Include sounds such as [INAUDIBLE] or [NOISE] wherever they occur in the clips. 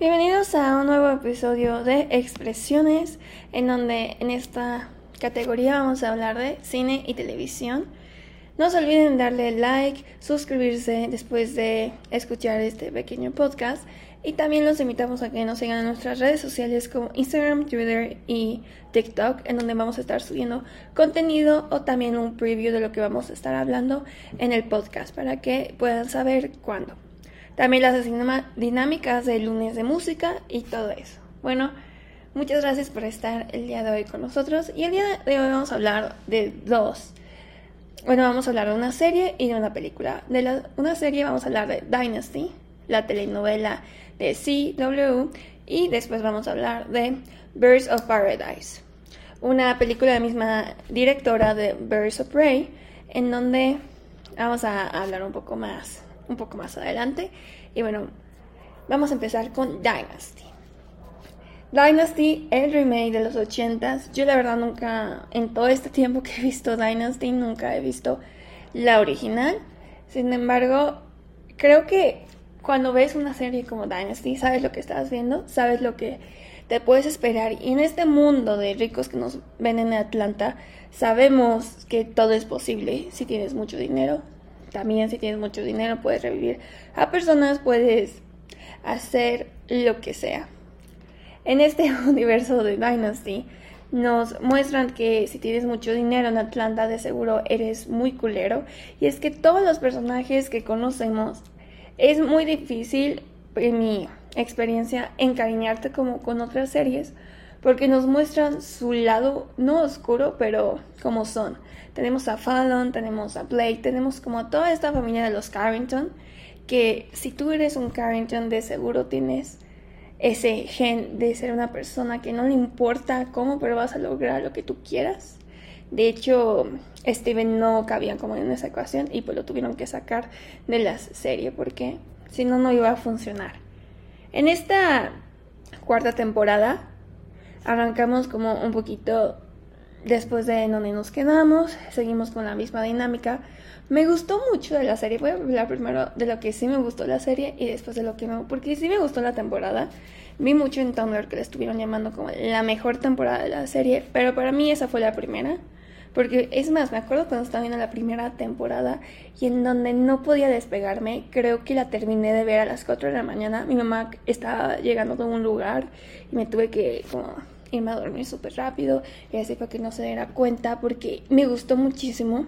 Bienvenidos a un nuevo episodio de Expresiones, en donde en esta categoría vamos a hablar de cine y televisión. No se olviden darle like, suscribirse después de escuchar este pequeño podcast y también los invitamos a que nos sigan en nuestras redes sociales como Instagram, Twitter y TikTok, en donde vamos a estar subiendo contenido o también un preview de lo que vamos a estar hablando en el podcast para que puedan saber cuándo. También las dinámicas de lunes de música y todo eso. Bueno, muchas gracias por estar el día de hoy con nosotros y el día de hoy vamos a hablar de dos. Bueno, vamos a hablar de una serie y de una película. De la, una serie vamos a hablar de Dynasty, la telenovela de CW y después vamos a hablar de Birds of Paradise, una película de la misma directora de Birds of Prey, en donde vamos a hablar un poco más, un poco más adelante. Y bueno, vamos a empezar con Dynasty. Dynasty, el remake de los 80s. Yo la verdad nunca, en todo este tiempo que he visto Dynasty, nunca he visto la original. Sin embargo, creo que cuando ves una serie como Dynasty, sabes lo que estás viendo, sabes lo que te puedes esperar. Y en este mundo de ricos que nos ven en Atlanta, sabemos que todo es posible si tienes mucho dinero. También si tienes mucho dinero puedes revivir a personas, puedes hacer lo que sea. En este [LAUGHS] universo de Dynasty nos muestran que si tienes mucho dinero en Atlanta de seguro eres muy culero. Y es que todos los personajes que conocemos es muy difícil, en mi experiencia, encariñarte como con otras series porque nos muestran su lado, no oscuro, pero como son. Tenemos a Fallon, tenemos a Blake, tenemos como toda esta familia de los Carrington, que si tú eres un Carrington de seguro tienes ese gen de ser una persona que no le importa cómo, pero vas a lograr lo que tú quieras. De hecho, Steven no cabía como en esa ecuación y pues lo tuvieron que sacar de la serie porque si no, no iba a funcionar. En esta cuarta temporada arrancamos como un poquito después de donde nos quedamos, seguimos con la misma dinámica. Me gustó mucho de la serie, voy a hablar primero de lo que sí me gustó la serie y después de lo que no, porque sí me gustó la temporada. Vi mucho en Tumblr que la estuvieron llamando como la mejor temporada de la serie, pero para mí esa fue la primera. Porque es más, me acuerdo cuando estaba viendo la primera temporada y en donde no podía despegarme, creo que la terminé de ver a las 4 de la mañana. Mi mamá estaba llegando de un lugar y me tuve que como irme a dormir súper rápido y así para que no se diera cuenta porque me gustó muchísimo.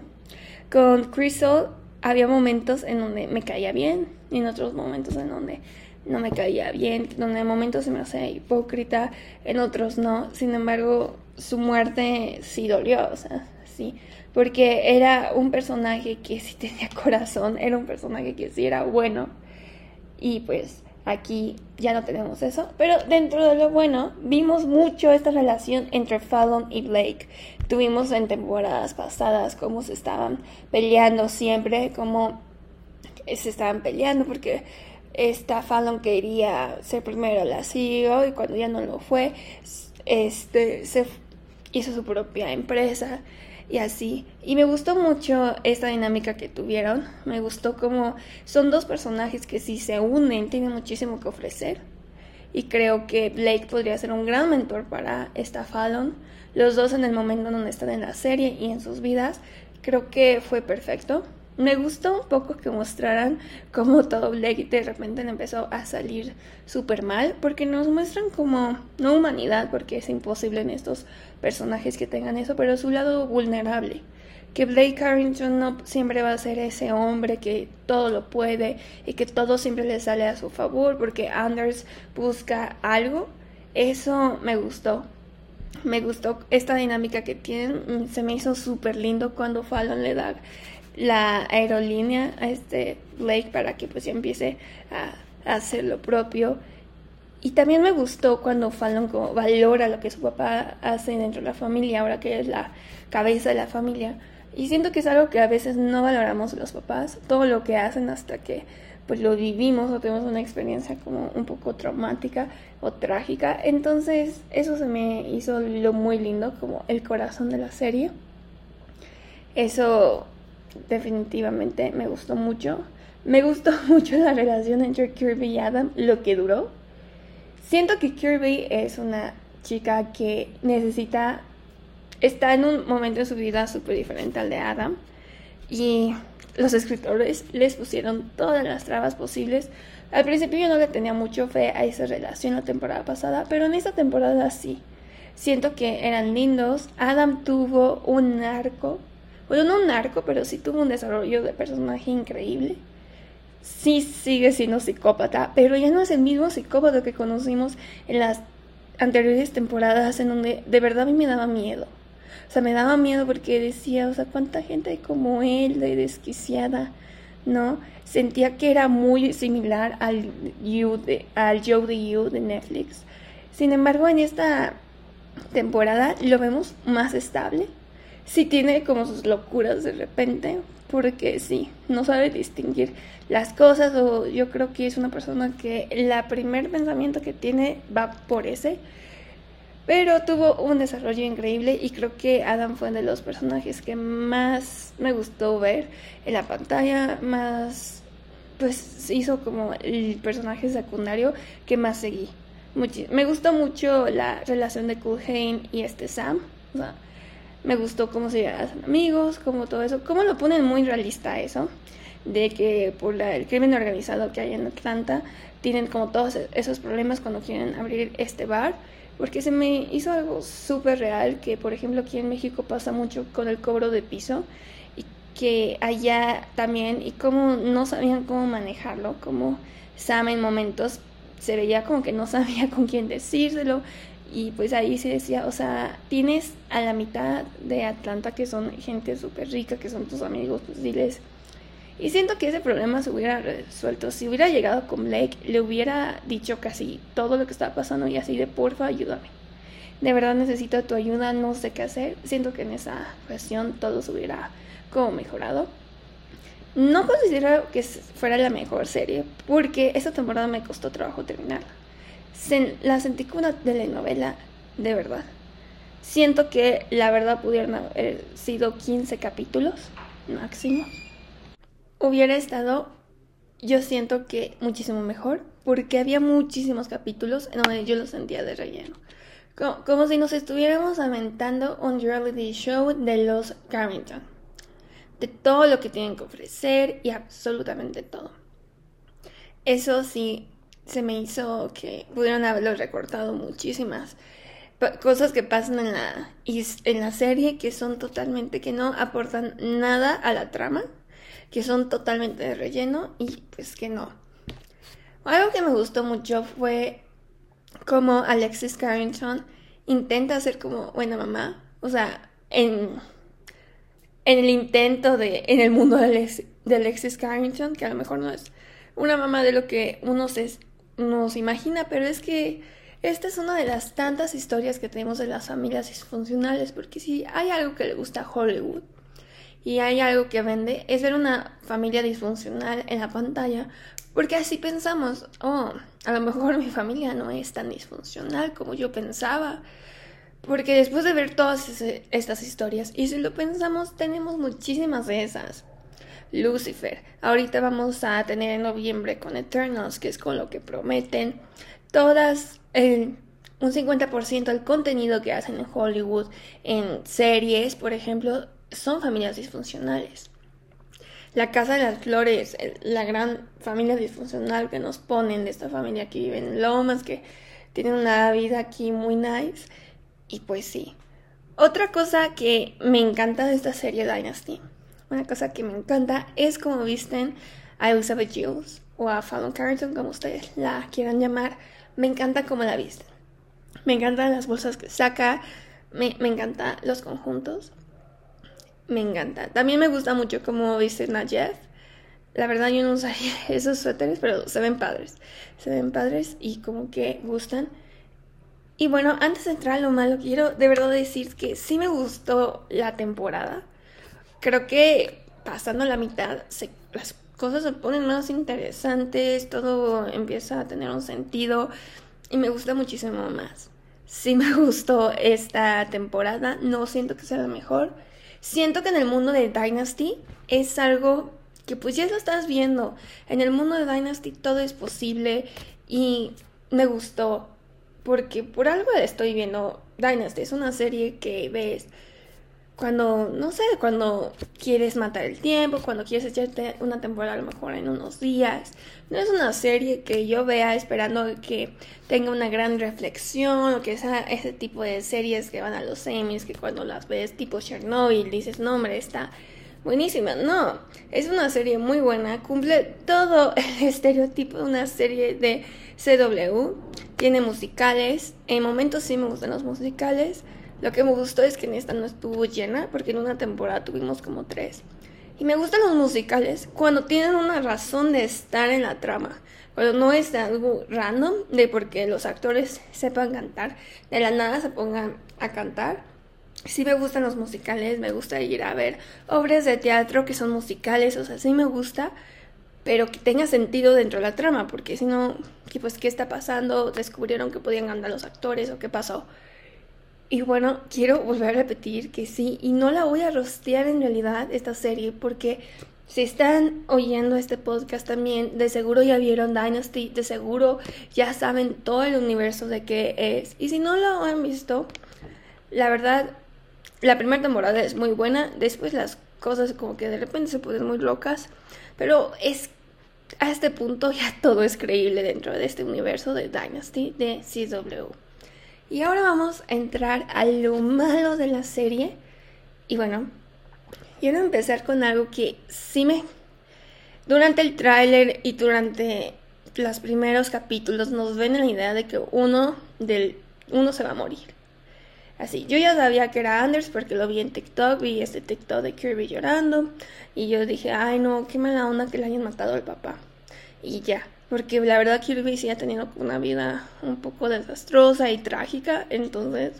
Con Crystal había momentos en donde me caía bien y en otros momentos en donde no me caía bien, donde en momentos se me hacía hipócrita, en otros no. Sin embargo, su muerte sí dolió, o sea, sí, porque era un personaje que sí tenía [LAUGHS] corazón, era un personaje que sí era bueno y pues aquí ya no tenemos eso, pero dentro de lo bueno vimos mucho esta relación entre Fallon y Blake. Tuvimos en temporadas pasadas cómo se estaban peleando siempre, cómo se estaban peleando porque esta Fallon quería ser primero la CEO y cuando ya no lo fue, este se hizo su propia empresa y así. Y me gustó mucho esta dinámica que tuvieron. Me gustó como son dos personajes que si se unen tienen muchísimo que ofrecer. Y creo que Blake podría ser un gran mentor para esta Fallon. Los dos en el momento donde están en la serie y en sus vidas. Creo que fue perfecto. Me gustó un poco que mostraran cómo todo Blake de repente empezó a salir súper mal, porque nos muestran como, no humanidad, porque es imposible en estos personajes que tengan eso, pero su lado vulnerable. Que Blake Carrington no siempre va a ser ese hombre que todo lo puede y que todo siempre le sale a su favor, porque Anders busca algo. Eso me gustó. Me gustó esta dinámica que tienen. Se me hizo súper lindo cuando Fallon le da la aerolínea a este Blake para que pues ya empiece a, hacer lo propio. Y también me gustó cuando Fallon como valora lo que su papá hace dentro de la familia, ahora que es la cabeza de la familia. Y siento que es algo que a veces no valoramos los papás, todo lo que hacen hasta que pues lo vivimos o tenemos una experiencia como un poco traumática o trágica. Entonces eso se me hizo lo muy lindo, como el corazón de la serie. Eso definitivamente me gustó mucho. Me gustó [LAUGHS] mucho la relación entre Kirby y Adam, lo que duró. Siento que Kirby es una chica que necesita, está en un momento de su vida súper diferente al de Adam y los escritores les pusieron todas las trabas posibles. Al principio yo no le tenía mucho fe a esa relación la temporada pasada, pero en esta temporada sí. Siento que eran lindos. Adam tuvo un arco, bueno, no un arco, pero sí tuvo un desarrollo de personaje increíble. Sí sigue siendo psicópata, pero ya no es el mismo psicópata que conocimos en las anteriores temporadas en donde de verdad a mí me daba miedo. O sea, me daba miedo porque decía, o sea, cuánta gente hay como él de desquiciada, ¿no? Sentía que era muy similar al, you de, al Joe de You de Netflix. Sin embargo, en esta temporada lo vemos más estable. Sí tiene como sus locuras de repente, porque sí, no sabe distinguir las cosas o yo creo que es una persona que el primer pensamiento que tiene va por ese. Pero tuvo un desarrollo increíble y creo que Adam fue uno de los personajes que más me gustó ver en la pantalla, más pues hizo como el personaje secundario que más seguí. me gustó mucho la relación de Culhane y este Sam. Me gustó cómo se hacen amigos, cómo todo eso, cómo lo ponen muy realista eso, de que por el crimen organizado que hay en Atlanta tienen como todos esos problemas cuando quieren abrir este bar, porque se me hizo algo súper real, que por ejemplo aquí en México pasa mucho con el cobro de piso, y que allá también, y cómo no sabían cómo manejarlo, como Sam en momentos se veía como que no [LAUGHS] sabía con quién decírselo, y pues ahí se decía, o sea, tienes a la mitad de Atlanta que son gente súper rica, que son tus amigos, pues diles. Y siento que ese problema se hubiera resuelto. Si hubiera llegado con Blake, le hubiera dicho casi todo lo que estaba pasando y así de porfa, ayúdame. De verdad necesito tu ayuda, no sé qué hacer. Siento que en esa ocasión todo se hubiera como mejorado. No considero que fuera la mejor serie, porque esta temporada me costó trabajo terminarla la sentí como una telenovela de verdad. Siento que la verdad pudieran haber sido 15 capítulos máximo. Hubiera estado, yo siento que muchísimo mejor, porque había muchísimos capítulos en donde yo lo sentía de relleno. Como, como si nos estuviéramos aventando un reality show de los Carrington. De todo lo que tienen que ofrecer y absolutamente todo. Eso sí, se me hizo que pudieron haberlo recortado muchísimas cosas que pasan en la, en la serie que son totalmente, que no aportan nada a la trama, que son totalmente de relleno y pues que no. Algo que me gustó mucho fue como Alexis Carrington intenta ser como buena mamá, o sea, en, en el intento de, en el mundo de, de Alexis Carrington, que a lo mejor no es una mamá de lo que uno se nos imagina, pero es que esta es una de las tantas historias que tenemos de las familias disfuncionales, porque si hay algo que le gusta a Hollywood y hay algo que vende, es ver una familia disfuncional en la pantalla, porque así pensamos, oh, a lo mejor [LAUGHS] mi familia no es tan disfuncional como yo pensaba. Porque después de ver todas estas historias, y si lo pensamos, tenemos muchísimas de esas. Lucifer. Ahorita vamos a tener en noviembre con Eternals, que es con lo que prometen. Todas, un 50% del contenido que hacen en Hollywood, en series, por ejemplo, son familias disfuncionales. La Casa de las Flores, la gran familia disfuncional que nos ponen de esta familia que vive en Lomas, que tiene una vida aquí muy nice. Y pues sí. Otra cosa que me encanta de esta serie Dynasty una cosa que me encanta es como visten a Elizabeth Jules o a Fallon Carrington, como ustedes la quieran llamar. Me encanta cómo la visten. Me encantan las bolsas que saca. Me, me encantan los conjuntos. Me encanta. También me gusta mucho cómo visten a Jeff. La verdad yo no usaría [LAUGHS] esos suéteres, pero se ven padres. Se ven padres y como que gustan. Y bueno, antes de entrar a lo malo, quiero de verdad decir que sí me gustó la temporada creo que pasando la mitad las cosas se ponen más interesantes, todo empieza a tener un sentido y me gusta muchísimo más. Sí me [LAUGHS] gustó esta temporada, no siento que sea la mejor. Siento que en el mundo de Dynasty es algo que pues ya lo estás viendo. En el mundo de Dynasty todo es posible y me gustó. porque por algo estoy viendo Dynasty. Es una serie que ves cuando, no sé, cuando quieres matar el tiempo, cuando quieres echarte una temporada a lo mejor en unos días. No es una serie que yo vea esperando que tenga una gran reflexión o que sea ese tipo de series que van a los semis, que cuando las ves tipo Chernobyl dices, no hombre, está buenísima. No, es una serie muy buena, cumple todo [LAUGHS] el estereotipo de una serie de CW. Tiene musicales, en momentos sí me gustan los musicales lo que me gustó es que en esta no estuvo llena, porque en una temporada tuvimos como tres. Y me gustan los musicales cuando tienen una razón de estar en la trama. Cuando no es algo random de porque los actores sepan cantar, de la nada se pongan a cantar. Sí me gustan los musicales, me gusta ir a ver obras de teatro que son musicales, o sea, sí me gusta, pero que tenga sentido dentro de la trama, porque si no, pues, ¿qué está pasando? ¿Descubrieron que podían ganar los actores o qué pasó? Y bueno, quiero volver a repetir que sí, y no la voy a rostear en realidad esta serie, porque si están oyendo este podcast también, de seguro ya vieron Dynasty, de seguro ya saben todo el universo de qué es. Y si no lo han visto, la verdad, la primera temporada es muy buena, después las cosas como que de repente se ponen muy locas, pero es a este punto ya todo es creíble dentro de este universo de Dynasty de CW. Y ahora vamos a entrar a lo malo de la serie. Y bueno, quiero empezar con algo que sí me... Durante el tráiler y durante los primeros capítulos nos ven la idea de que uno, del, uno se va a morir. Así, yo ya sabía que era Anders porque lo vi en TikTok, vi este TikTok de Kirby llorando y yo dije, ay no, qué mala onda que le hayan matado al papá. Y ya, porque la verdad Kirby sí ha tenido una vida un poco desastrosa y trágica, entonces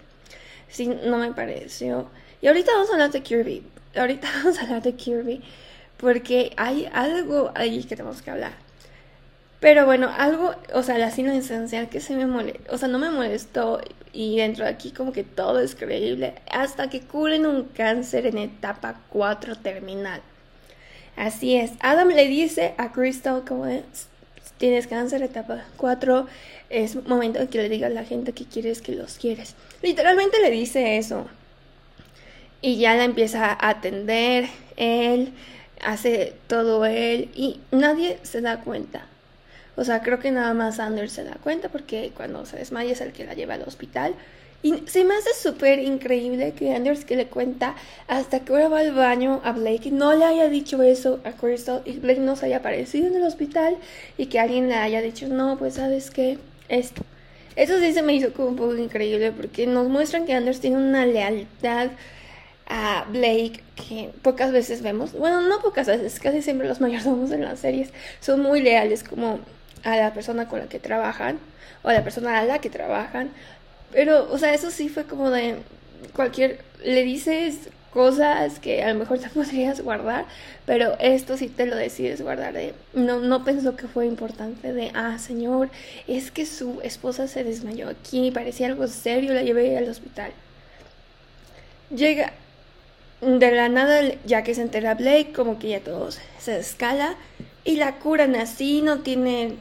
sí, no me pareció. Y ahorita vamos a hablar de Kirby, ahorita [LAUGHS] vamos a hablar de Kirby, porque hay algo ahí que tenemos que hablar. Pero bueno, algo, o sea, la cine esencial que se me molestó, o sea, no me molestó y dentro de aquí como que todo es creíble hasta que curen un cáncer en etapa 4 terminal. Así es, Adam le dice a Crystal como es, tienes cáncer, etapa 4, es momento de que le digas a la gente que quieres que los quieres. Literalmente le dice eso. Y ya la empieza a atender, él hace todo él y nadie se da cuenta. O sea, creo que nada más Anders se da cuenta porque cuando se desmaya es el que la lleva al hospital. Y se me hace súper increíble que Anders que le cuenta hasta que ahora va al baño a Blake no le haya dicho eso a Crystal y Blake no se haya aparecido en el hospital y que alguien le haya dicho, no, pues sabes qué, esto. Eso sí se me hizo como un poco increíble porque nos muestran que Anders tiene una lealtad a Blake que pocas veces vemos. Bueno, no pocas veces, casi siempre los mayordomos [LAUGHS] en las series son muy leales como a la persona con la que trabajan o a la persona a la que trabajan pero, o sea, eso sí fue como de cualquier, le dices cosas que a lo mejor te [LAUGHS] podrías guardar, pero esto sí te lo decides guardar de, no, no pensó que fue importante de, ah, señor, es que su esposa se desmayó aquí, parecía algo serio, la llevé al hospital. Llega de la nada, ya que se entera Blake, como que ya todos se escala y la curan así, no tiene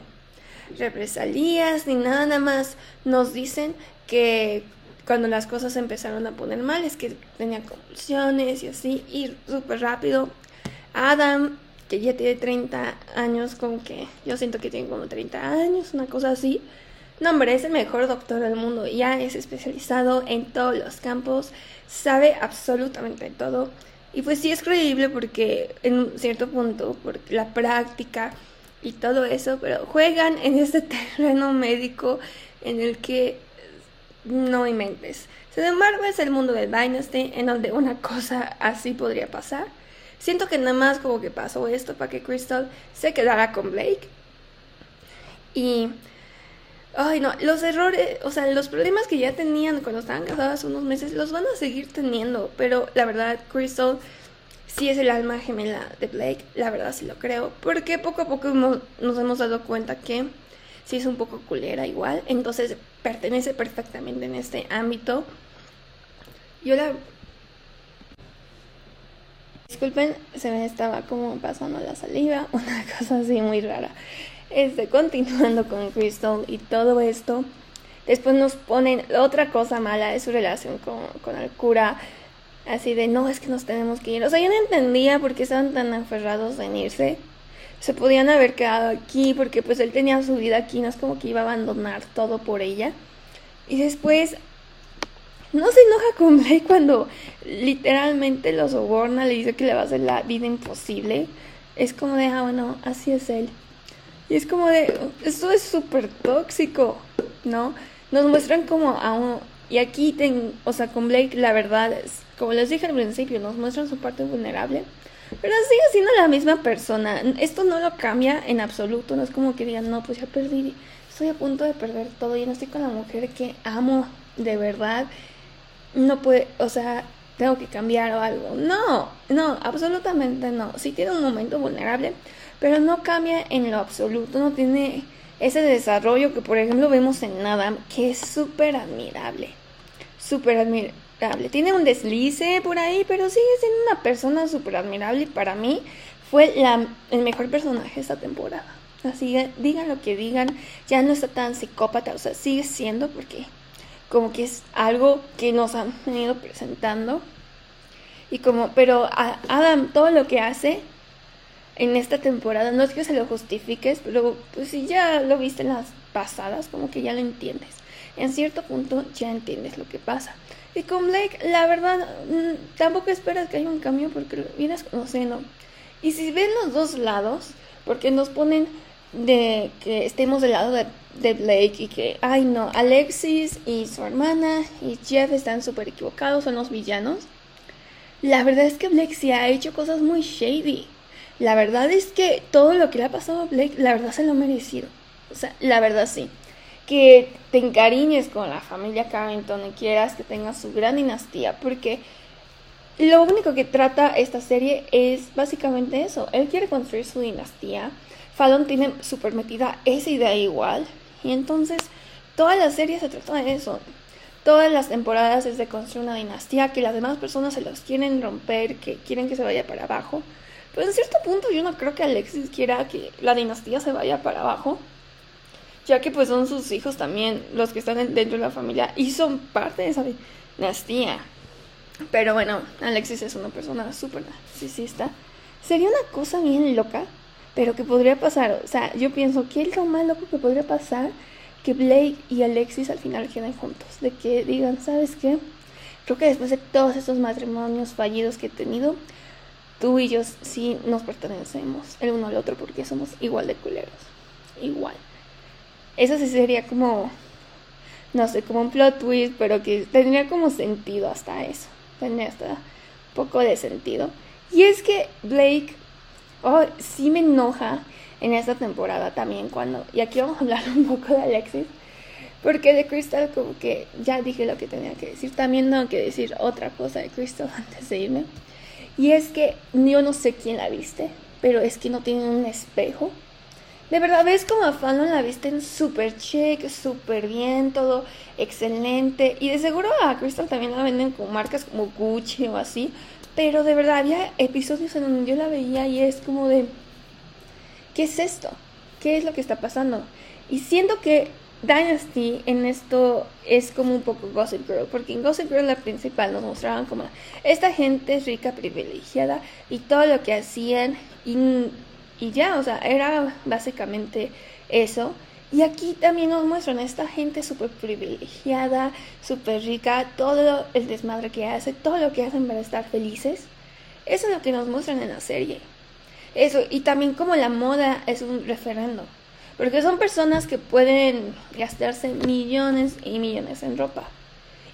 represalias ni nada, nada más nos dicen que cuando las cosas empezaron a poner mal es que tenía convulsiones y así, y súper rápido. Adam, que ya tiene 30 años, como que yo siento que tiene como 30 años, una cosa así. No, hombre, es el mejor doctor del mundo, ya es especializado en todos los campos, sabe absolutamente todo. Y pues sí es creíble porque en cierto punto, por la práctica y todo eso, pero juegan en este [LAUGHS] terreno médico en el que no inventes. Sin embargo, es el mundo de Dynasty en donde una cosa así podría pasar. Siento que nada más como que pasó esto para que Crystal se quedara con Blake. Y... Ay, no, los errores, o sea, los problemas que ya tenían cuando estaban casadas unos meses, los van a seguir teniendo. Pero la verdad, Crystal sí es el alma gemela de Blake, la verdad sí lo creo. Porque poco a poco nos hemos dado cuenta que sí es un poco culera igual. Entonces pertenece perfectamente en este ámbito. Yo la... Disculpen, se me estaba como pasando la saliva, [LAUGHS] una cosa así muy rara. Este, continuando con Crystal y todo esto, Después nos ponen otra cosa mala de su relación con, con el cura. Así de, no, es que nos tenemos que ir. O sea, yo no entendía por qué estaban tan aferrados en irse. Se podían haber quedado aquí porque pues él tenía su vida aquí, no es como que iba a abandonar todo por ella. Y después no se enoja con Blake cuando literalmente lo soborna, le dice que le va a hacer la vida imposible. Es como de, ah, bueno, así es él. Y es como de, esto es súper tóxico, ¿no? Nos muestran como a. Y aquí, ten, o sea, con Blake, la verdad, es, como les dije al principio, nos muestran su parte vulnerable. Pero sigue siendo la misma persona. Esto no lo cambia en absoluto. No es como que digan, no, pues ya perdí. Estoy a punto de perder todo. Y no estoy con la mujer que amo de verdad no puede, o sea, tengo que cambiar o algo. No, no, absolutamente no. Sí tiene un momento vulnerable, pero no cambia en lo absoluto, no tiene ese desarrollo que por ejemplo vemos en Adam, que es súper admirable, súper admirable. Tiene un deslice por ahí, pero sigue siendo una persona súper admirable y para mí fue el mejor personaje esta temporada. Así que digan lo que digan, ya no está tan psicópata, o sea, sigue siendo porque como que es algo que nos han venido presentando. Y como, pero Adam, todo lo que hace en esta temporada, no es que se lo justifiques, pero pues si ya lo viste en las pasadas, como que ya lo entiendes. En cierto punto ya entiendes lo que pasa. Y con Blake, la verdad, mm, tampoco esperas que haya un cambio porque lo vienes conociendo. Y si ven los dos lados, porque nos ponen de que estemos del lado de, Blake y que, ay no, Alexis y su hermana y Jeff están súper equivocados, son los villanos. La verdad es que Blake sí ha hecho cosas muy shady. La verdad es que todo lo que le ha pasado a Blake, la verdad se lo ha merecido. O sea, la verdad sí. Que te encariñes con la familia Carrington y quieras que tenga su gran dinastía, porque lo único que trata esta serie es básicamente eso. Él quiere construir su dinastía Fallon tiene súper metida esa idea igual. Y entonces toda la serie se trata de eso. Todas las temporadas es de construir una dinastía que las demás personas se los quieren romper, que quieren que se vaya para abajo. Pero en cierto punto yo no creo que Alexis quiera que la dinastía se vaya para abajo. Ya que pues son sus hijos también los que están dentro de la familia y son parte de esa dinastía. Pero bueno, Alexis es una persona súper narcisista. Sería una cosa bien loca pero ¿qué podría pasar, o sea, yo pienso que es lo más loco que podría pasar que Blake y Alexis al final queden juntos, de que digan, ¿sabes qué? Creo que después de todos estos matrimonios fallidos que he tenido, tú y yo sí nos pertenecemos el uno al otro porque somos igual de culeros, igual. Eso sí sería como, no sé, como un plot twist, pero que tendría como sentido hasta eso, tendría hasta poco de sentido. Y es que Blake oh, sí me enoja en esta temporada también cuando, y aquí vamos a hablar [LAUGHS] un poco de Alexis, porque de Crystal como que ya dije lo que tenía que decir, también tengo que decir otra cosa de Crystal [LAUGHS] antes de irme, y es que yo no sé quién la viste, pero es que no tiene un espejo. De verdad, ves como a Fallon la visten súper check, súper bien, todo excelente. Y de seguro a Crystal también la venden con marcas como Gucci o así. Pero de verdad había episodios en donde yo la veía y es como de, ¿qué es esto? ¿Qué es lo que está pasando? Y siento que Dynasty en esto es como un poco Gossip Girl, porque en Gossip Girl la principal nos mostraban como esta gente rica, privilegiada y todo lo que hacían y, y ya, o sea, era básicamente eso. Y aquí también nos muestran a esta gente súper privilegiada, súper rica, todo el desmadre que hace, todo lo que hacen para estar felices. Eso es lo que nos muestran en la serie. Eso, y también como la moda es un referendo. Porque son personas que pueden gastarse millones y millones en ropa.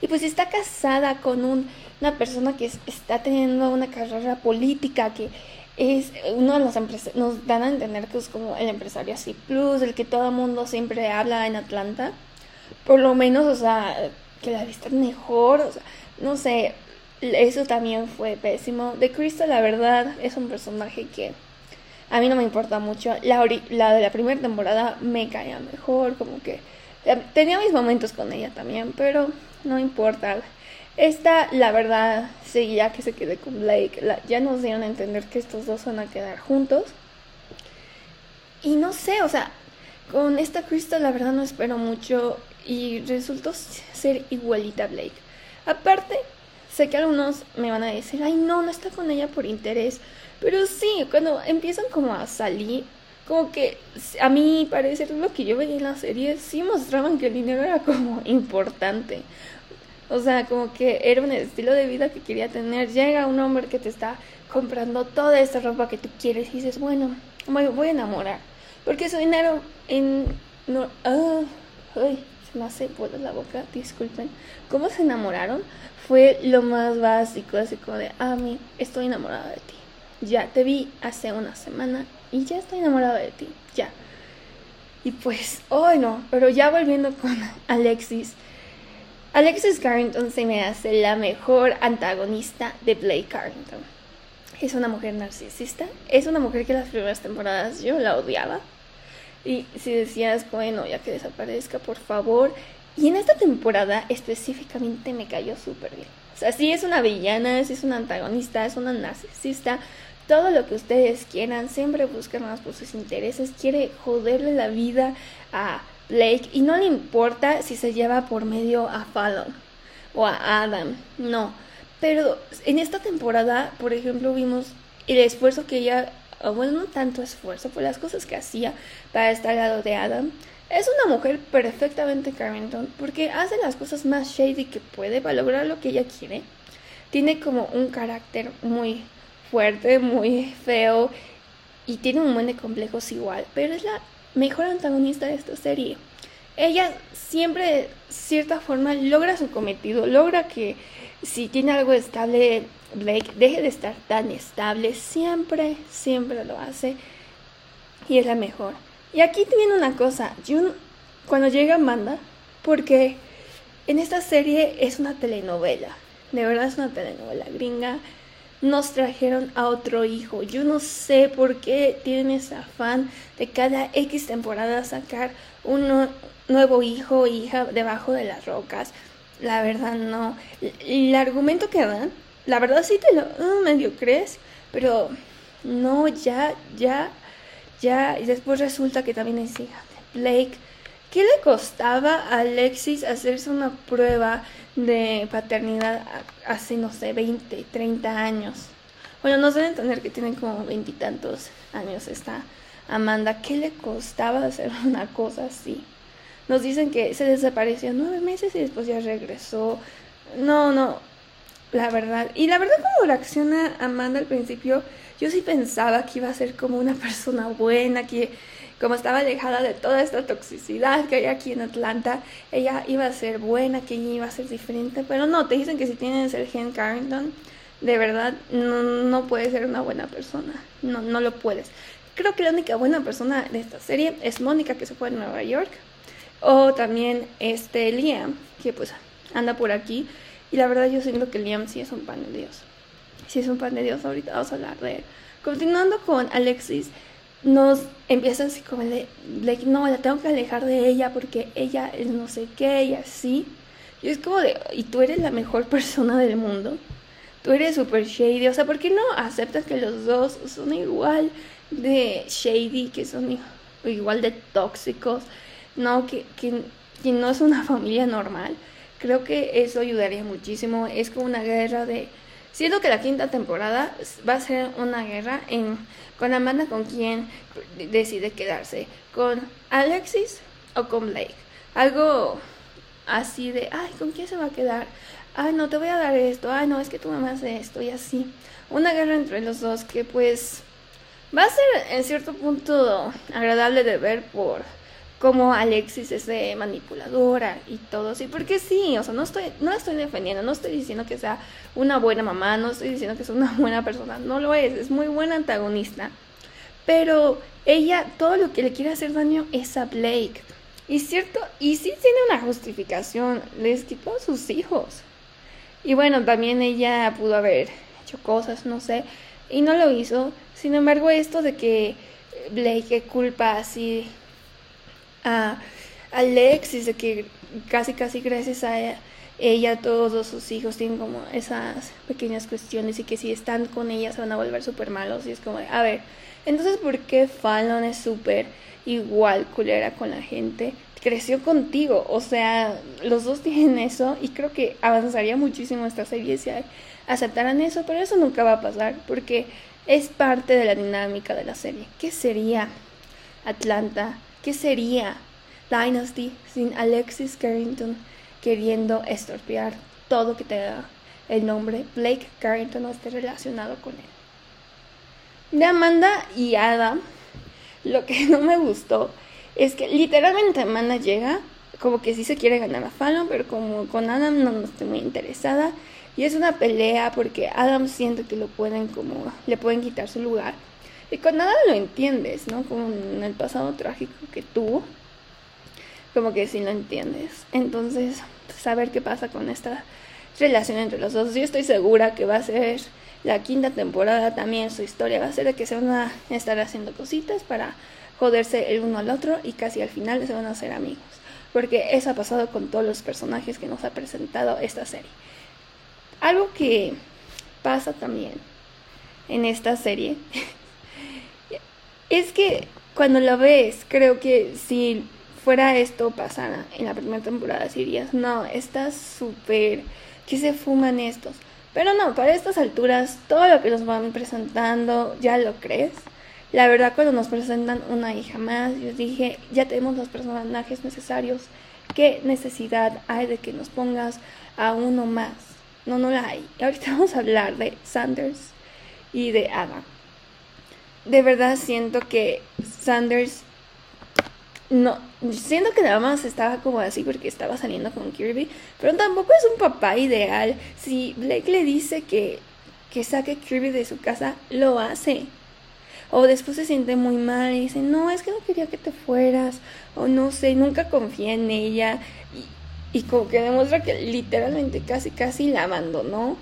Y pues está casada con una persona que está teniendo una carrera política, que es uno de los empresarios, nos dan a entender que es como el empresario así plus, el que todo el mundo siempre habla en Atlanta. Por lo menos, o sea, que la vista mejor, o sea, no sé, eso también fue pésimo. De Crystal, la verdad, es un personaje que a mí no me importa mucho. La, la de la primera temporada me caía mejor, como que eh, tenía mis momentos con ella también, pero no importa. Esta, la verdad, seguía que se quede con Blake. ya nos dieron a entender que estos dos van a quedar juntos. Y no sé, o sea, con esta Crystal la verdad no espero mucho. y resultó ser igualita Blake. Aparte, sé que algunos me van a decir, ay no, no está con ella por interés, pero sí, cuando empiezan como a salir, como que a mí parece lo que yo veía en la serie, sí mostraban que el dinero era como importante. O sea, como que era un estilo de vida que quería tener. Llega un hombre que te está comprando toda esta ropa que tú quieres y dices, bueno, me voy a enamorar. Porque su dinero en... No, ay, se me hace bola la boca, disculpen. ¿Cómo se enamoraron? Fue lo más básico, así como de, ah, mi, estoy enamorada de ti. Ya, te vi hace una semana y ya estoy enamorada de ti, ya. Y pues, oh no, pero ya volviendo con Alexis. Alexis Carrington se me hace la mejor antagonista de Blake Carrington. Es una mujer narcisista, es una mujer que las primeras temporadas yo la odiaba. Y si decías, bueno, ya que desaparezca, por favor. Y en esta temporada específicamente me cayó súper bien. O sea, sí es una villana, sí es una antagonista, es una narcisista, todo lo que ustedes quieran, siempre buscan más por sus intereses, quiere joderle la vida a Blake y no le importa si se lleva por medio a Fallon o a Adam, no. Pero en esta temporada, por ejemplo, vimos el esfuerzo que ella, bueno, no tanto esfuerzo, por las cosas que hacía para estar al lado de Adam. Es una mujer perfectamente Carrington porque hace las cosas más shady que puede para lograr lo que ella quiere. Tiene como un carácter muy fuerte, muy feo y tiene un buen de complejos igual, pero es la mejor antagonista de esta serie. Ella siempre, de cierta forma, logra su cometido, logra que si tiene algo estable, Blake deje de estar tan estable, siempre, siempre lo hace. Y es la mejor. Y aquí viene una cosa, cuando llega Amanda, porque en esta serie es una telenovela, de verdad es una telenovela gringa, nos trajeron a otro hijo. Yo no sé por qué tienen ese afán de cada X temporada sacar un nuevo hijo o hija debajo de las rocas. La verdad no. El argumento que dan, la verdad sí te lo medio crees, pero no, ya, ya, ya. Y después resulta que también es hija de Blake. ¿Qué le costaba a Alexis hacerse una prueba de paternidad hace, no sé, 20, 30 años. Bueno, nos deben entender que tienen como veintitantos años esta Amanda. ¿Qué le costaba hacer [LAUGHS] una cosa así? Nos dicen que se desapareció nueve meses y después ya regresó. No, no, la verdad. Y la verdad, como reacciona Amanda al principio, yo sí pensaba que iba a ser como una persona buena, que como estaba alejada de toda esta toxicidad que hay aquí en Atlanta, ella iba a ser buena, que ella iba a ser diferente, pero no, te dicen que si tienes el gen Carrington, de verdad no, no puedes ser una buena persona, no, no lo puedes. Creo que la única buena persona de esta serie es Mónica, que se fue a Nueva York, o también este Liam, que pues anda por aquí, y la verdad yo siento que Liam sí es un pan de Dios. Sí es un pan de Dios, ahorita vamos a hablar de él. Continuando con Alexis, nos empieza así como de, no, la tengo que alejar de ella porque ella es no sé qué y así. Y es como de, y tú eres la mejor [LAUGHS] persona del mundo. Tú eres super shady. O sea, ¿por qué no aceptas que los dos son igual de shady, que son igual de tóxicos? No, que, que, que no es una [LAUGHS] familia normal. Creo que eso ayudaría muchísimo. Es como una guerra de Siento que la quinta temporada va a ser una guerra en, con Amanda con quien decide quedarse, con Alexis o con Blake. Algo así de, ay, ¿con quién se va a quedar? Ay, no, te voy a dar esto, ay, no, es que tú me hace esto y así. Una guerra entre los dos que pues va a ser en cierto punto agradable de ver por como Alexis es de manipuladora y todo así, porque sí, o sea, no estoy, no estoy defendiendo, no estoy diciendo que sea una buena mamá, no estoy diciendo que sea una [LAUGHS] buena persona, no lo es, es muy buena antagonista, pero ella todo lo que le quiere hacer daño es a Blake. Y cierto, y sí tiene una justificación, les quitó a sus hijos. Y bueno, también ella pudo haber hecho cosas, no sé, y no lo hizo. Sin embargo, esto de que Blake culpa así a, Alexis, de que casi, casi gracias a ella, todos sus hijos tienen como esas pequeñas cuestiones y que si están con ella se van a volver súper malos. Y es como, a ver, entonces, ¿por qué Fallon es súper igual culera con la gente? Creció contigo, o sea, los dos tienen eso y creo que avanzaría muchísimo esta serie si aceptaran eso, pero eso nunca va a pasar porque es parte de la dinámica de la serie. ¿Qué sería Atlanta? ¿Qué sería Dynasty sin Alexis Carrington queriendo estropear todo que te da el nombre Blake Carrington no esté relacionado con él? De Amanda y Adam, lo que [LAUGHS] no me gustó es que literalmente Amanda llega, como que sí se quiere ganar a Fallon, pero como con Adam no, estoy muy interesada. Y es una pelea porque Adam siente que lo pueden como, le pueden quitar su lugar. Y con Adam lo entiendes, ¿no? Como en el pasado trágico que tuvo. Como que sí lo entiendes. Entonces, saber qué pasa con esta relación entre los dos. Yo estoy segura que va a ser la quinta temporada también su historia va a ser de que se van a estar haciendo cositas para joderse el uno al otro y casi al final se van a hacer amigos. Porque eso ha pasado con todos los personajes que nos ha presentado esta serie. Algo que pasa también en esta serie [LAUGHS] es que cuando lo ves, creo que si fuera esto pasara en la primera temporada, dirías, no, está súper, que se fuman estos? Pero no, para estas alturas, todo lo que nos van presentando, ya lo crees. La verdad, cuando nos presentan una hija más, yo dije, ya tenemos los personajes necesarios. ¿Qué necesidad hay de que nos pongas a uno más? No, no la hay. Ahorita [LAUGHS] vamos a hablar de Sanders y de Adam. De verdad siento que Sanders no, siento que nada más estaba como así porque estaba saliendo con Kirby, pero tampoco es un papá ideal. Si Blake le dice que, que saque Kirby de su casa, lo hace. O después se siente muy mal y dice, no, es que no quería que te fueras. O no sé, nunca confía en ella. Y, y como que demuestra que literalmente casi, casi la abandonó.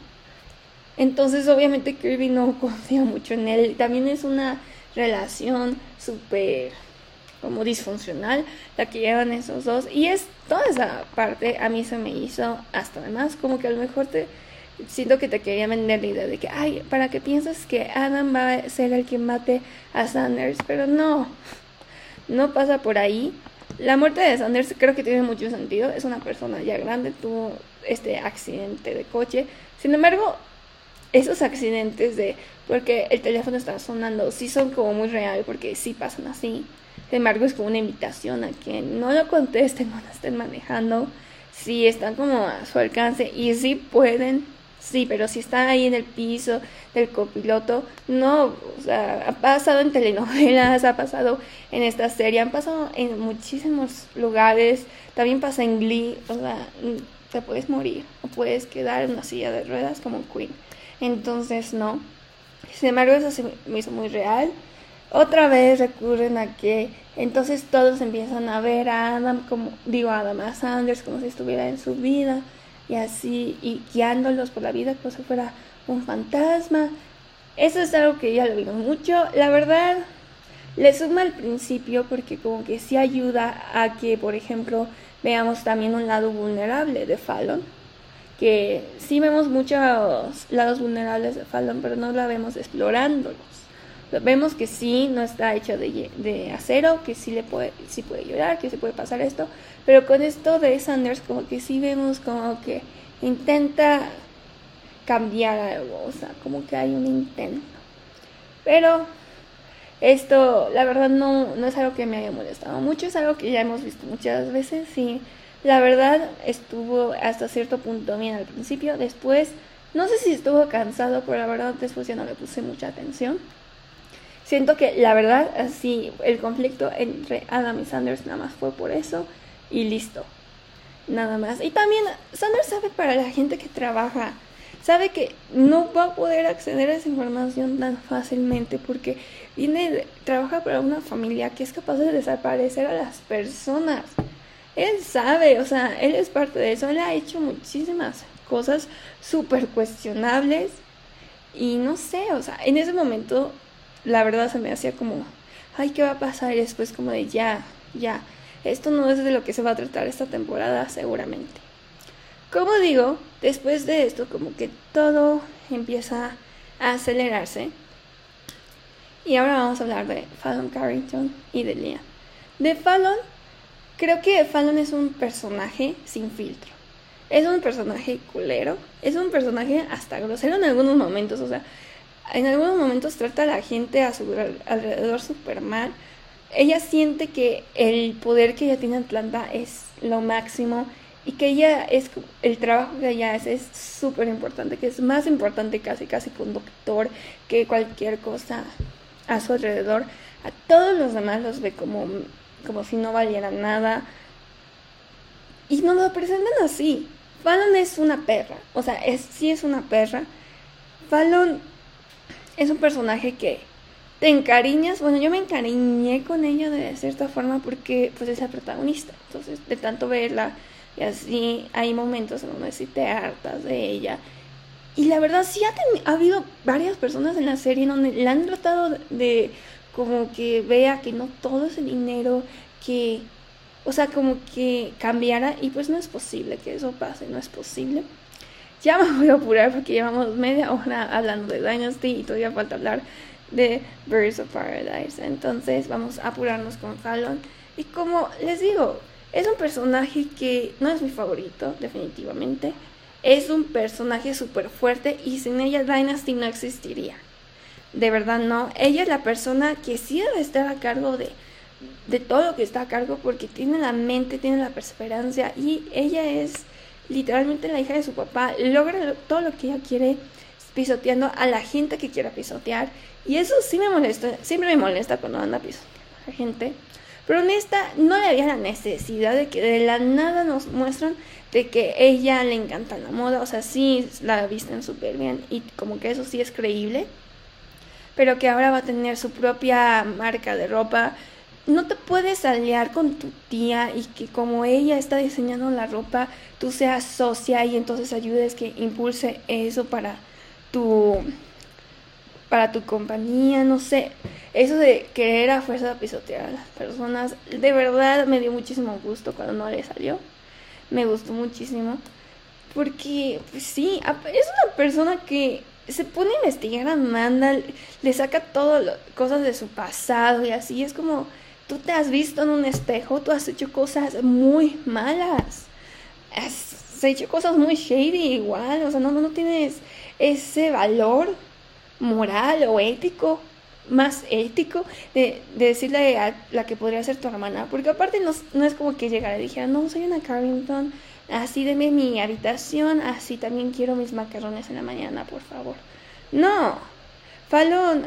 Entonces obviamente Kirby no [LAUGHS] confía mucho en él. También es una relación súper como disfuncional la que llevan esos dos. Y es toda esa parte a mí se me hizo hasta además como que a lo mejor te siento que te quería vender la idea de que ay para que piensas que Adam va a ser el que mate a Sanders pero no no pasa por ahí. La muerte de Sanders creo que tiene mucho sentido. Es una persona ya grande tuvo este accidente de coche. Sin embargo esos accidentes de porque el teléfono está sonando sí son como muy real porque sí pasan así sin embargo, es como una invitación a que no lo contesten [LAUGHS] cuando estén manejando. Si están como a su alcance y si pueden, sí, pero si están ahí en el piso del copiloto, no. O sea, ha pasado en telenovelas, [LAUGHS] ha pasado en esta serie, han pasado en muchísimos lugares. También pasa en Glee, o sea, te puedes morir o puedes quedar en una silla de ruedas como Queen. Entonces, no. Sin embargo, eso se me hizo muy real otra vez recurren a que entonces todos empiezan a ver a Adam como, digo a Adam, a Sanders como si estuviera en su vida y así, y guiándolos por la vida como si fuera un fantasma. Eso es algo que ya lo vimos mucho. La verdad, le suma al principio porque como que sí ayuda a que, por ejemplo, veamos también un lado vulnerable de Fallon. Que sí vemos muchos lados vulnerables de Fallon, pero no la vemos explorándolos. Vemos que sí, no está hecho de, de, acero, que sí, le puede, sí puede llorar, que se puede pasar esto, pero con esto de Sanders como que sí vemos como que intenta cambiar algo, o sea, como que hay un intento. Pero esto, la verdad, no, no es algo que me haya molestado mucho, es algo que ya hemos visto muchas veces y la verdad estuvo hasta cierto punto bien al principio, después, no sé si estuvo cansado, pero la verdad después ya no le puse mucha atención. Siento que la verdad, así, el conflicto entre Adam y Sanders nada más fue por eso y listo. Nada más. Y también Sanders sabe para la gente que trabaja, sabe que no va a poder acceder a esa información tan fácilmente porque viene, trabaja para una familia que es capaz de desaparecer a las personas. Él sabe, o sea, él es parte de eso, él ha hecho muchísimas cosas súper cuestionables y no sé, o sea, en ese momento la verdad se me hacía como, ay, ¿qué va a pasar? Y después como de, ya, ya. esto no es de lo que se va a tratar esta temporada seguramente. Como digo, después de esto como que todo empieza a acelerarse. Y ahora vamos a hablar de Fallon Carrington y de Liam. De Fallon, creo que Fallon es un personaje sin filtro. Es un personaje culero, es un personaje hasta grosero en algunos momentos, o sea, en algunos momentos trata a la gente a su alrededor súper mal. Ella siente que el poder que ella tiene en Atlanta es lo máximo y que ella es el trabajo que ella hace es súper importante, que es más importante casi casi que un doctor, que cualquier cosa a su alrededor. A todos los demás los ve como, como si no valieran nada. Y no lo presentan así. Fallon es una perra, o sea, es, sí es una perra. Fallon es un personaje que te encariñas, bueno, yo me encariñé con ella de cierta forma porque pues es la protagonista, entonces de tanto verla y así hay momentos en donde sí te hartas de ella. Y la verdad sí ha, ha habido varias personas en la serie en donde la han tratado de como que vea que no todo es el dinero, que, o sea, como que cambiara y pues no es posible que eso pase, no es posible. Ya me voy a apurar porque llevamos media hora hablando de Dynasty y todavía falta hablar de Birds of Paradise. Entonces vamos a apurarnos con Fallon. Y como les digo, es un personaje que no es mi favorito, definitivamente. Es un personaje súper fuerte y sin ella Dynasty no existiría. De verdad no. Ella es la persona que sí debe estar a cargo de, de todo lo que está a cargo porque tiene la mente, tiene la perseverancia y ella es literalmente la hija de su papá, logra todo lo que ella quiere pisoteando a la gente que quiera pisotear. Y eso sí me molesta, siempre me molesta cuando anda pisoteando a la gente. Pero en esta no le había la necesidad de que de la nada nos muestran de que ella le encanta la moda. O sea, sí la visten súper bien y como que eso sí es creíble. Pero que ahora va a tener su propia marca de ropa no te puedes aliar con tu tía y que como ella está diseñando la ropa, tú seas socia y entonces ayudes que impulse eso para tu para tu compañía, no sé. Eso de querer a fuerza pisotear a las personas, de verdad me dio muchísimo gusto cuando no le salió. Me gustó muchísimo. Porque, pues sí, es una persona que se pone a investigar a Amanda, le saca todas cosas de su pasado y así. Es como, Tú te has visto en un espejo, tú has hecho cosas muy malas. Has hecho cosas muy shady igual, o sea, no, no tienes ese valor moral o ético, más ético, de, decirle a la que podría ser tu hermana. Porque aparte no, no es como que llegara y dijera, no, soy una Carrington, así deme mi habitación, así también quiero mis macarrones en la mañana, por favor. No, Fallon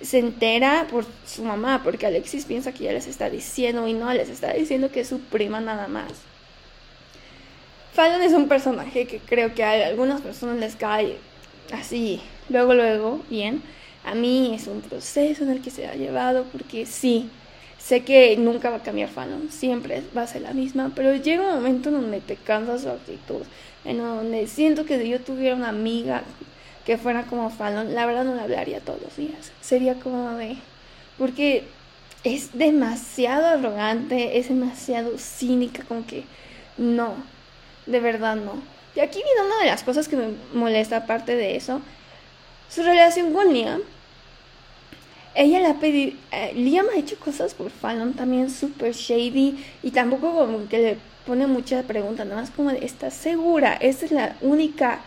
se entera por su mamá, porque Alexis piensa que ya les está diciendo y no, les está diciendo que es su prima nada más. Fallon es un personaje que creo que a algunas personas les cae así, luego, luego, bien. A mí es un proceso en el que se ha llevado, porque sí, sé que nunca va a cambiar Fallon, siempre va a ser la misma, pero llega un momento en donde te cansa su actitud, en donde siento que si yo tuviera una amiga que fuera como Fallon, la verdad no le hablaría todos los días. Sería como de... Porque es demasiado arrogante, es demasiado cínica, como que no, de verdad no. Y aquí viene una de las cosas que me molesta aparte de eso, su relación con Liam. Ella le ha pedido, eh, Liam ha hecho cosas por Fallon también súper shady y tampoco como que le pone muchas preguntas, nada más como ¿estás segura? Esta es la única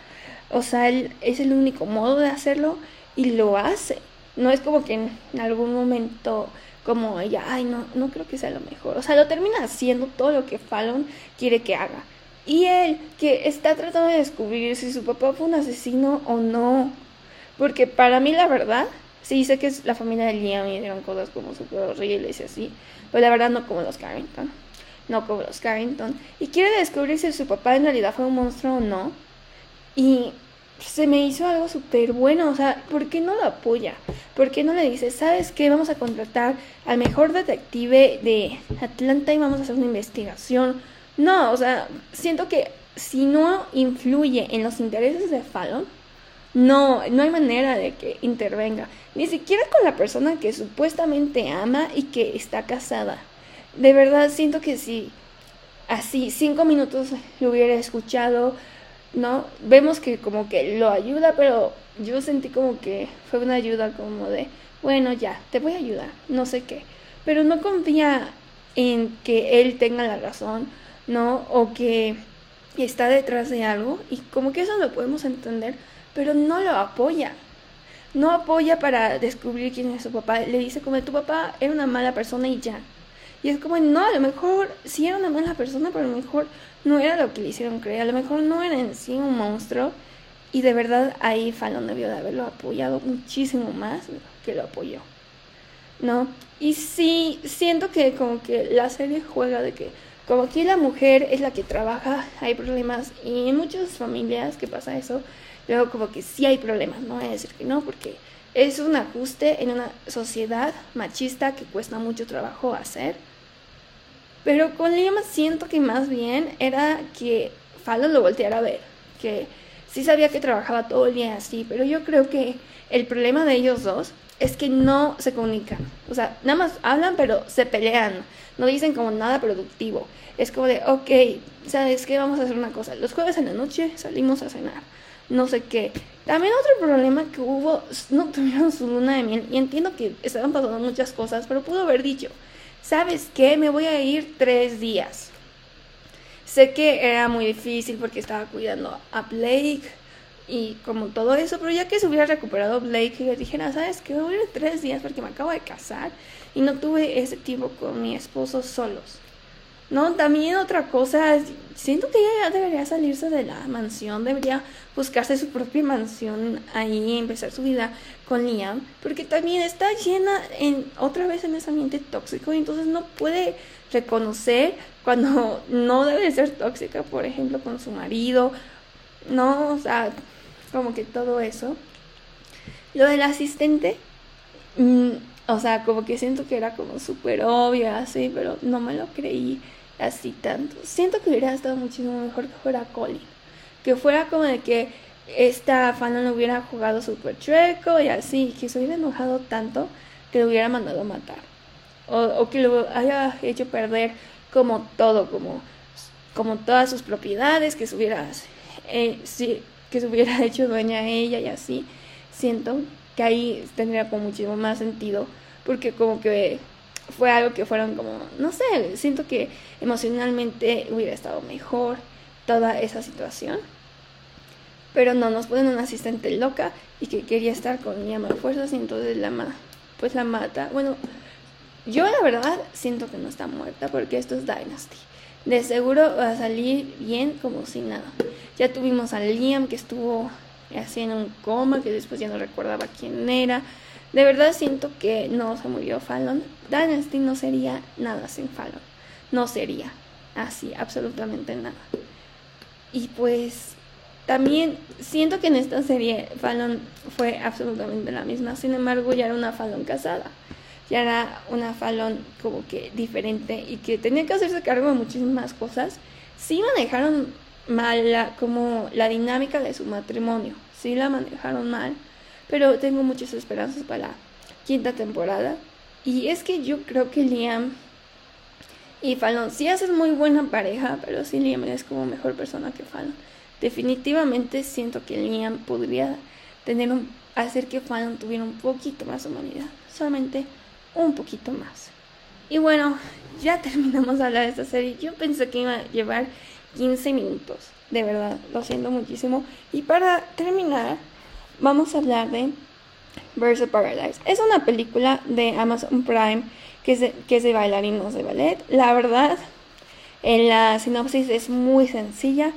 o sea, es el único modo de hacerlo y lo hace. No es como que en algún momento como ella, ay, no, no creo que sea lo mejor. O sea, lo termina haciendo todo lo que Fallon quiere que haga. Y él, que está tratando de descubrir si su papá fue un asesino o no. Porque para mí, la verdad, sí sé que es la familia de Liam y eran cosas como súper horribles y así. Pero la verdad, no como los Carrington. No como los Carrington. Y quiere descubrir si su papá en realidad fue un monstruo o no. Y se me hizo algo súper bueno, o sea, ¿por qué no lo apoya? ¿Por qué no le dice, sabes qué, vamos a contratar al mejor detective de Atlanta y vamos a hacer una investigación? No, o sea, siento que si no influye en los intereses de Fallon, no, no hay manera de que intervenga, ni siquiera con la persona que supuestamente ama y que está casada. de verdad siento que si así cinco minutos lo hubiera escuchado, ¿no? Vemos que como que lo ayuda, pero yo sentí como que fue una ayuda como de, bueno, ya, te voy a ayudar, no sé qué. Pero no confía en que él tenga la razón, ¿no? O que está detrás de algo y como que eso lo podemos entender, pero no lo apoya. No apoya para descubrir quién es su papá. Le dice como tu papá era una mala persona y ya. Y es como, no, a lo mejor sí era una mala persona, pero a lo mejor no era lo que le hicieron creer. A lo mejor no era en sí un monstruo. Y de verdad ahí Fallon debió de haberlo apoyado muchísimo más que lo apoyó. ¿No? Y sí, siento que como que la serie juega de que como aquí la mujer es la que trabaja, hay problemas y en muchas familias que pasa eso, luego como que sí hay problemas, no voy a decir que no, porque es un ajuste en una sociedad machista que cuesta mucho trabajo hacer. Pero con Liam siento que más bien era que Fallon lo volteara a ver, que sí sabía que trabajaba todo el día así, pero yo creo que el problema de ellos dos es que no se comunican. O sea, nada más hablan, pero se pelean. No dicen como nada productivo. Es como de, ok, ¿sabes qué? Vamos a hacer una cosa. Los jueves en la noche salimos a cenar. No sé qué. También otro problema que hubo, no tuvieron su luna de miel. Y entiendo que estaban pasando muchas cosas, pero pudo haber dicho, ¿sabes qué? Me voy a ir tres días. Sé que era muy difícil porque estaba cuidando a Blake y como todo eso, pero ya que se hubiera recuperado Blake y le dijera, ¿sabes qué? Voy a ir tres días porque me acabo de casar y no tuve ese tiempo con mi esposo solos. No, también otra cosa, siento que ella ya debería salirse de la mansión, debería buscarse su propia mansión ahí, empezar su vida con Liam, porque también está llena en otra vez en ese ambiente tóxico y entonces no puede reconocer cuando [LAUGHS] no debe ser tóxica, por ejemplo, con su marido, no, o sea, como que todo eso. Lo del asistente, mm, o sea, como que siento que era como súper obvio, así, pero no me lo creí así tanto. Siento que hubiera estado muchísimo mejor que fuera Colin. Que fuera como de que esta fan no hubiera jugado súper chueco y así, que se hubiera enojado tanto que lo hubiera mandado a matar. O, que lo haya hecho perder como todo, como, como todas sus propiedades, que se hubiera, eh, que se hubiera [LAUGHS] hecho dueña a ella y así. Siento que ahí tendría como muchísimo más sentido, porque como que fue algo que fueron como, no sé, siento que emocionalmente hubiera estado mejor toda esa situación. Pero no, nos ponen una asistente loca y que quería estar con mi ama de fuerzas y entonces la pues la mata. Bueno, yo la verdad siento que no está muerta porque esto es Dynasty. De seguro va a salir bien como si nada. Ya tuvimos a Liam que estuvo así en un coma, que después ya no recordaba quién era. De verdad siento que no se murió Fallon. Dynasty no sería nada sin Fallon. No sería así, absolutamente nada. Y pues también siento que en esta serie Fallon fue absolutamente la misma. Sin embargo, ya era una Fallon casada. Ya era una Fallon como que diferente y que tenía que hacerse cargo de muchísimas cosas. Sí manejaron mal la, como la dinámica de su matrimonio. Sí la manejaron mal pero tengo muchas esperanzas para quinta temporada. Y es que yo creo que Liam y Fallon sí hacen muy buena pareja, pero sí Liam es como mejor persona que Fallon. Definitivamente siento que Liam podría tener un, hacer que Fallon tuviera un poquito más humanidad, solamente un poquito más. Y bueno, ya terminamos de hablar de esta serie. Yo pensé que iba a llevar 15 minutos, de verdad, lo siento muchísimo. Y para terminar, vamos a hablar de Birds of Paradise. Es una película de Amazon Prime que es de, que es de bailarinos de ballet. La verdad, en la sinopsis es muy sencilla.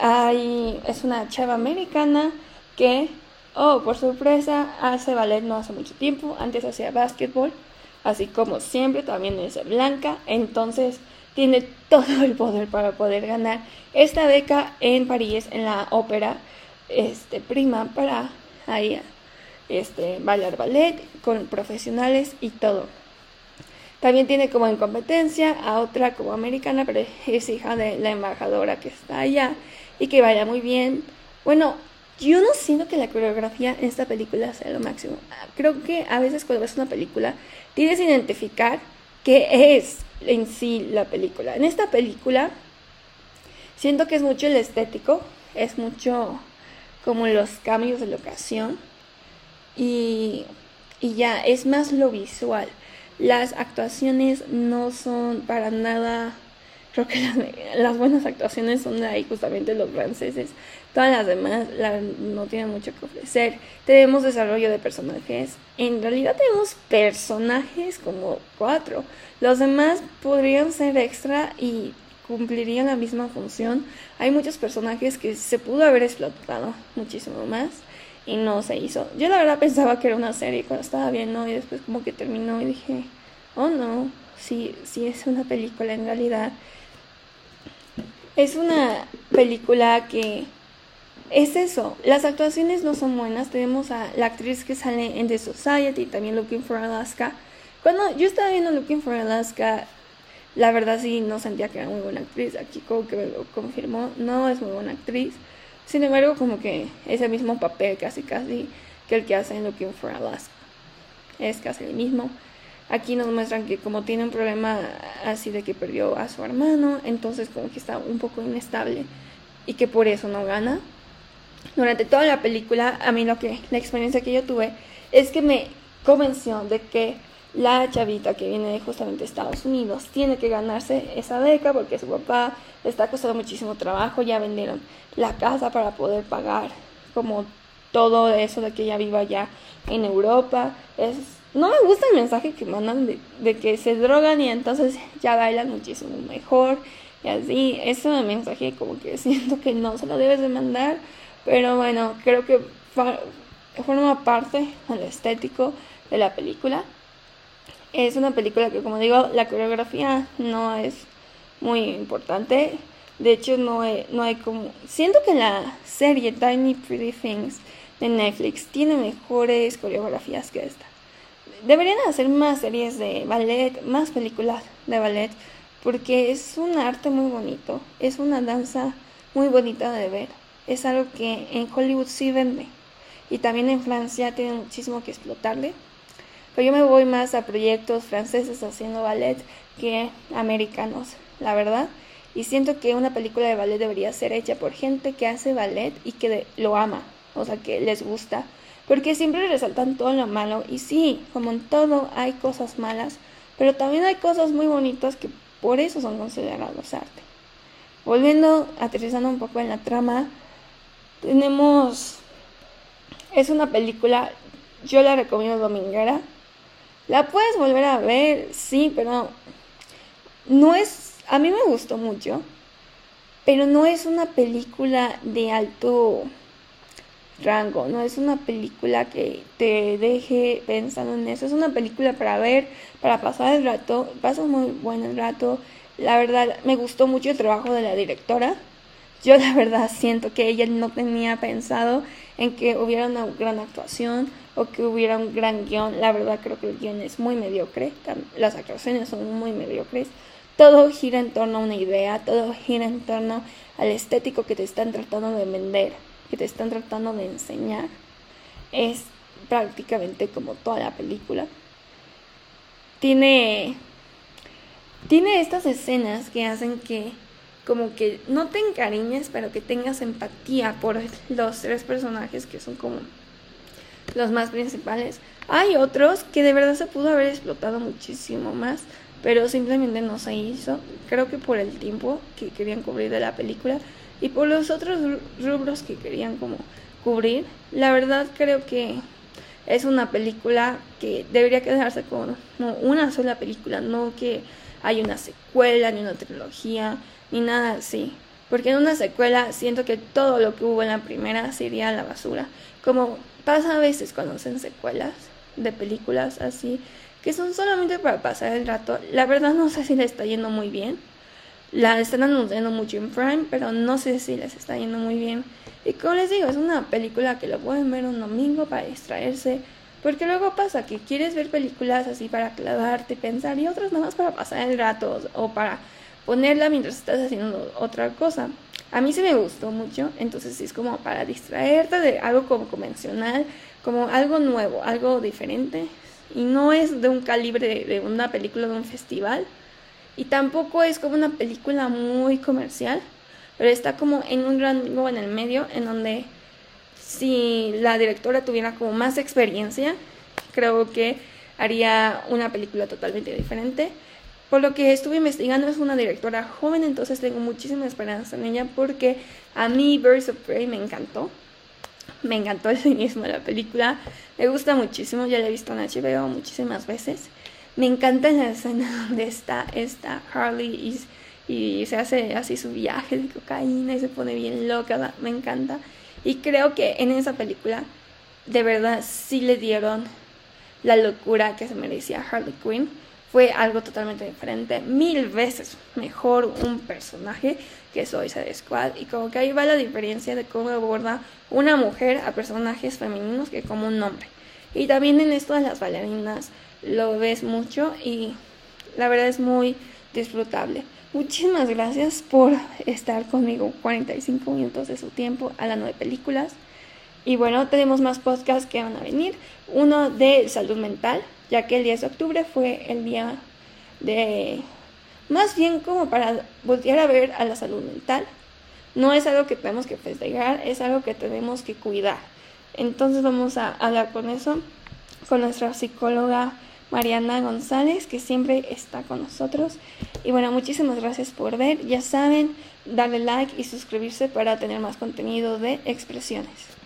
Hay, es una chava americana que, oh, por sorpresa, hace ballet no hace mucho tiempo. Antes hacía básquetbol, así como siempre, también es blanca. Entonces tiene [LAUGHS] todo el poder para poder ganar esta beca en París, en la ópera este, prima para ahí este, bailar ballet con profesionales y todo. También tiene como en competencia a otra como americana, pero es hija de la embajadora que está allá y que baila muy bien. Bueno, yo no siento que la coreografía en esta película sea lo máximo. Creo que a veces cuando ves una película tienes que identificar qué es en sí la película. En esta película siento que es mucho el estético, es mucho como los cambios de locación y, y ya, es más lo visual. Las actuaciones no son para nada creo que las, buenas actuaciones son de ahí justamente los franceses. Todas las demás no tienen mucho que ofrecer. Tenemos desarrollo de personajes. En realidad tenemos personajes como cuatro. Los demás podrían ser extra y cumplirían la misma función. Hay muchos personajes que se pudo haber explotado muchísimo más y no se hizo. Yo la verdad pensaba que era una serie cuando estaba viendo y después como que terminó y dije, oh no, sí, sí es una película en realidad. Es una película que es eso, las actuaciones no son buenas. Tenemos a la actriz que sale en The Society, también Looking for Alaska. Cuando yo estaba viendo Looking for Alaska, la verdad sí no sentía que era muy buena actriz. Aquí como que me lo confirmó, no es muy buena actriz. Sin embargo, como que ese mismo papel casi casi que el que hace en Looking for Alaska. Es casi el mismo. Aquí nos muestran que como tiene un problema así de que perdió a su hermano, entonces como que está un poco inestable y que por eso no gana. Durante toda la película, a mí lo que la experiencia que yo tuve es que me convenció de que la chavita que viene de justamente Estados Unidos tiene que ganarse esa beca porque su papá le está costando muchísimo trabajo, ya vendieron la casa para poder pagar como todo eso de que ella viva ya en Europa. Es no me gusta el mensaje que mandan de, que se drogan y entonces ya bailan muchísimo mejor y así. Ese mensaje como que [LAUGHS] siento que no se lo debes de mandar, pero bueno, creo que forma parte del estético de la película. Es una película que como digo, la coreografía no es muy importante. De hecho, no hay, no hay como... Siento que la serie Tiny Pretty Things de Netflix tiene mejores coreografías que esta deberían hacer más series de ballet, más películas de ballet, porque es un arte muy bonito, es una danza muy bonita de ver, es algo que en Hollywood sí vende y también en Francia tiene muchísimo que explotarle. Pero yo me voy más a proyectos franceses haciendo ballet que americanos, la verdad. Y siento que una película de ballet debería ser hecha por gente que hace ballet y que lo ama, o sea, que les gusta porque siempre resaltan todo lo malo y sí, como en todo hay cosas malas, pero también hay cosas muy bonitas que por eso son considerados arte. Volviendo, aterrizando un poco en la trama, tenemos, es una película, yo la recomiendo dominguera, la puedes volver a ver, sí, pero no es, a mí me gustó mucho, pero no es una película de alto rango, no es una película que te deje pensando en eso, es una película para ver, para pasar el rato, pasa muy buen rato, la verdad me gustó mucho el trabajo de la directora, yo la verdad siento que ella no tenía pensado en que hubiera una gran actuación o que hubiera un gran guion, la verdad creo que el guion es muy mediocre, las actuaciones son muy mediocres, todo gira en torno a una idea, todo gira en torno al estético que te están tratando de vender que te están tratando de enseñar. Es prácticamente como toda la película. Tiene, tiene estas escenas que hacen que como que no te encariñes, pero que tengas empatía por [LAUGHS] los tres personajes que son como los más principales. Hay otros que de verdad se pudo haber explotado muchísimo más, pero simplemente no se hizo. Creo que por el tiempo que querían cubrir de la película y por los otros rubros que querían como cubrir, la verdad creo que es una película que debería quedarse como una sola película, no que hay una secuela, ni una trilogía, ni nada así. Porque en una secuela siento que todo lo que hubo en la primera se iría a la basura. Como pasa a veces cuando hacen secuelas de películas así, que son solamente para pasar el rato. La verdad no sé si le está yendo muy bien. La están anunciando mucho en Prime, pero no sé si les está yendo muy bien. Y como les digo, es una película que lo pueden ver un domingo para distraerse. Porque luego pasa que quieres ver películas así para clavarte, pensar y otras nada más para pasar el rato o para ponerla mientras estás haciendo otra cosa. A mí sí me gustó mucho, entonces es como para distraerte de algo como convencional, como algo nuevo, algo diferente. y no es de un calibre de, una película de un festival y tampoco es como una película muy comercial, pero está como en un rango en el medio en donde si la directora tuviera como más experiencia, creo que haría una película totalmente diferente. Por lo que estuve investigando, es una directora joven, entonces tengo muchísima esperanza en ella porque a mí Birds of Prey me encantó. Me encantó el [LAUGHS] cinismo de la película. Me gusta muchísimo, ya la he visto en HBO muchísimas veces. Me encanta la escena [LAUGHS] donde está esta Harley y, y se hace así su viaje de cocaína y se pone bien loca. Me encanta. Y creo que en esa película de verdad sí le dieron la locura que se merecía Harley Quinn fue algo totalmente diferente, mil veces mejor un personaje que Suicide Squad y como que ahí va la diferencia de cómo aborda una mujer a personajes femeninos que como un hombre. Y también en esto de las bailarinas lo ves mucho y la verdad es muy disfrutable. Muchísimas gracias por estar conmigo 45 minutos de su tiempo a las nueve películas. Y bueno, tenemos más podcasts que van a venir. Uno de salud mental, ya que el 10 de octubre fue el día de... Más bien como para voltear a ver a la salud mental. No es algo que tenemos que festejar, es algo que tenemos que cuidar. Entonces vamos a hablar con eso, con nuestra psicóloga Mariana González, que siempre está con nosotros. Y bueno, muchísimas gracias por ver. Ya saben, darle like y suscribirse para tener más contenido de expresiones.